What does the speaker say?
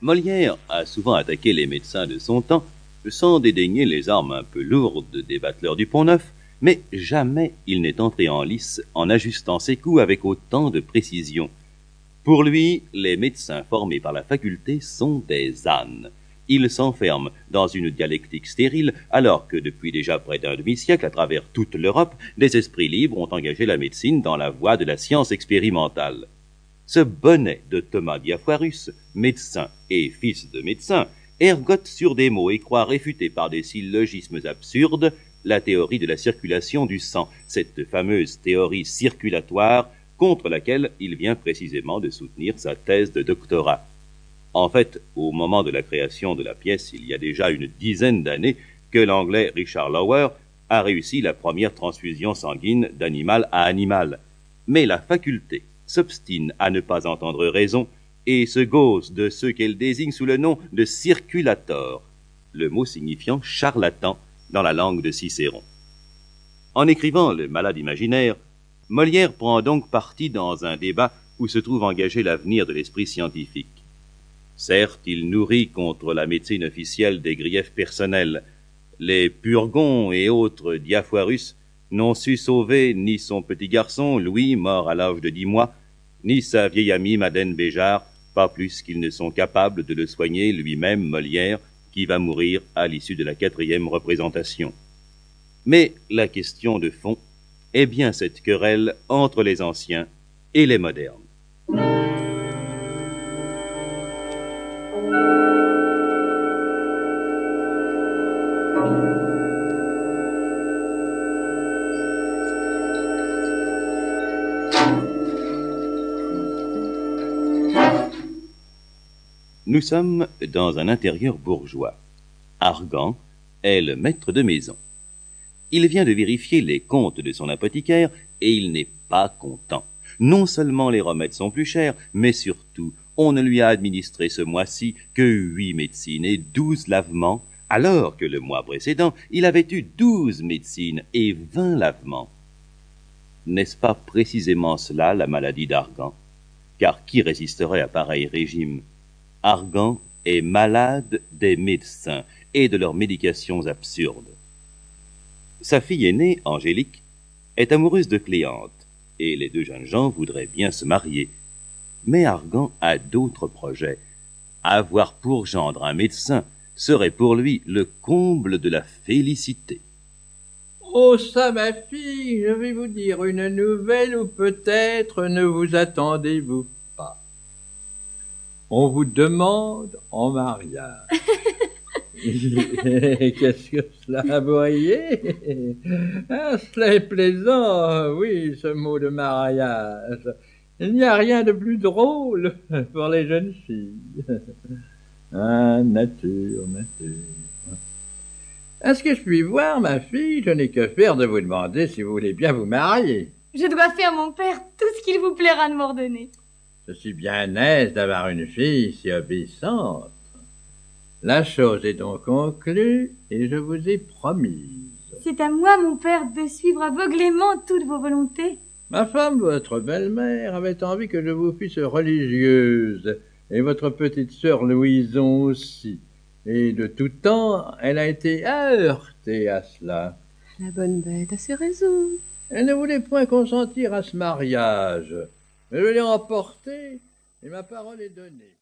Molière a souvent attaqué les médecins de son temps, sans dédaigner les armes un peu lourdes des battleurs du Pont-Neuf, mais jamais il n'est entré en lice en ajustant ses coups avec autant de précision. Pour lui, les médecins formés par la faculté sont des ânes. Ils s'enferment dans une dialectique stérile, alors que depuis déjà près d'un demi-siècle, à travers toute l'Europe, des esprits libres ont engagé la médecine dans la voie de la science expérimentale. Ce bonnet de Thomas Diafoirus, médecin et fils de médecin, ergote sur des mots et croit réfuter par des syllogismes absurdes la théorie de la circulation du sang, cette fameuse théorie circulatoire contre laquelle il vient précisément de soutenir sa thèse de doctorat. En fait, au moment de la création de la pièce, il y a déjà une dizaine d'années, que l'anglais Richard Lower a réussi la première transfusion sanguine d'animal à animal. Mais la faculté s'obstine à ne pas entendre raison et se gausse de ceux qu'elle désigne sous le nom de circulator, le mot signifiant charlatan dans la langue de Cicéron. En écrivant Le malade imaginaire, Molière prend donc parti dans un débat où se trouve engagé l'avenir de l'esprit scientifique. Certes, il nourrit contre la médecine officielle des griefs personnels. Les Purgons et autres Diafoirus n'ont su sauver ni son petit garçon, Louis, mort à l'âge de dix mois, ni sa vieille amie Madeleine Béjart, pas plus qu'ils ne sont capables de le soigner lui-même, Molière, qui va mourir à l'issue de la quatrième représentation. Mais la question de fond est bien cette querelle entre les anciens et les modernes. Nous sommes dans un intérieur bourgeois. Argan est le maître de maison. Il vient de vérifier les comptes de son apothicaire et il n'est pas content. Non seulement les remèdes sont plus chers, mais surtout, on ne lui a administré ce mois-ci que huit médecines et douze lavements, alors que le mois précédent, il avait eu douze médecines et vingt lavements. N'est-ce pas précisément cela la maladie d'Argan? Car qui résisterait à pareil régime? Argan est malade des médecins et de leurs médications absurdes. Sa fille aînée, Angélique, est amoureuse de Cléante, et les deux jeunes gens voudraient bien se marier. Mais Argan a d'autres projets. Avoir pour gendre un médecin serait pour lui le comble de la félicité. Oh ça, ma fille, je vais vous dire une nouvelle où peut-être ne vous attendez-vous on vous demande en mariage. Qu'est-ce que cela, vous voyez? Ah, Cela est plaisant, oui, ce mot de mariage. Il n'y a rien de plus drôle pour les jeunes filles. Ah, nature, nature. Est-ce que je puis voir, ma fille? Je n'ai que faire de vous demander si vous voulez bien vous marier. Je dois faire, mon père, tout ce qu'il vous plaira de m'ordonner. Je suis bien aise d'avoir une fille si obéissante. La chose est donc conclue et je vous ai promise. C'est à moi, mon père, de suivre aveuglément toutes vos volontés. Ma femme, votre belle-mère, avait envie que je vous fisse religieuse, et votre petite sœur Louison aussi. Et de tout temps, elle a été heurtée à cela. La bonne bête a ses raisons. Elle ne voulait point consentir à ce mariage. Je l'ai emporté et ma parole est donnée.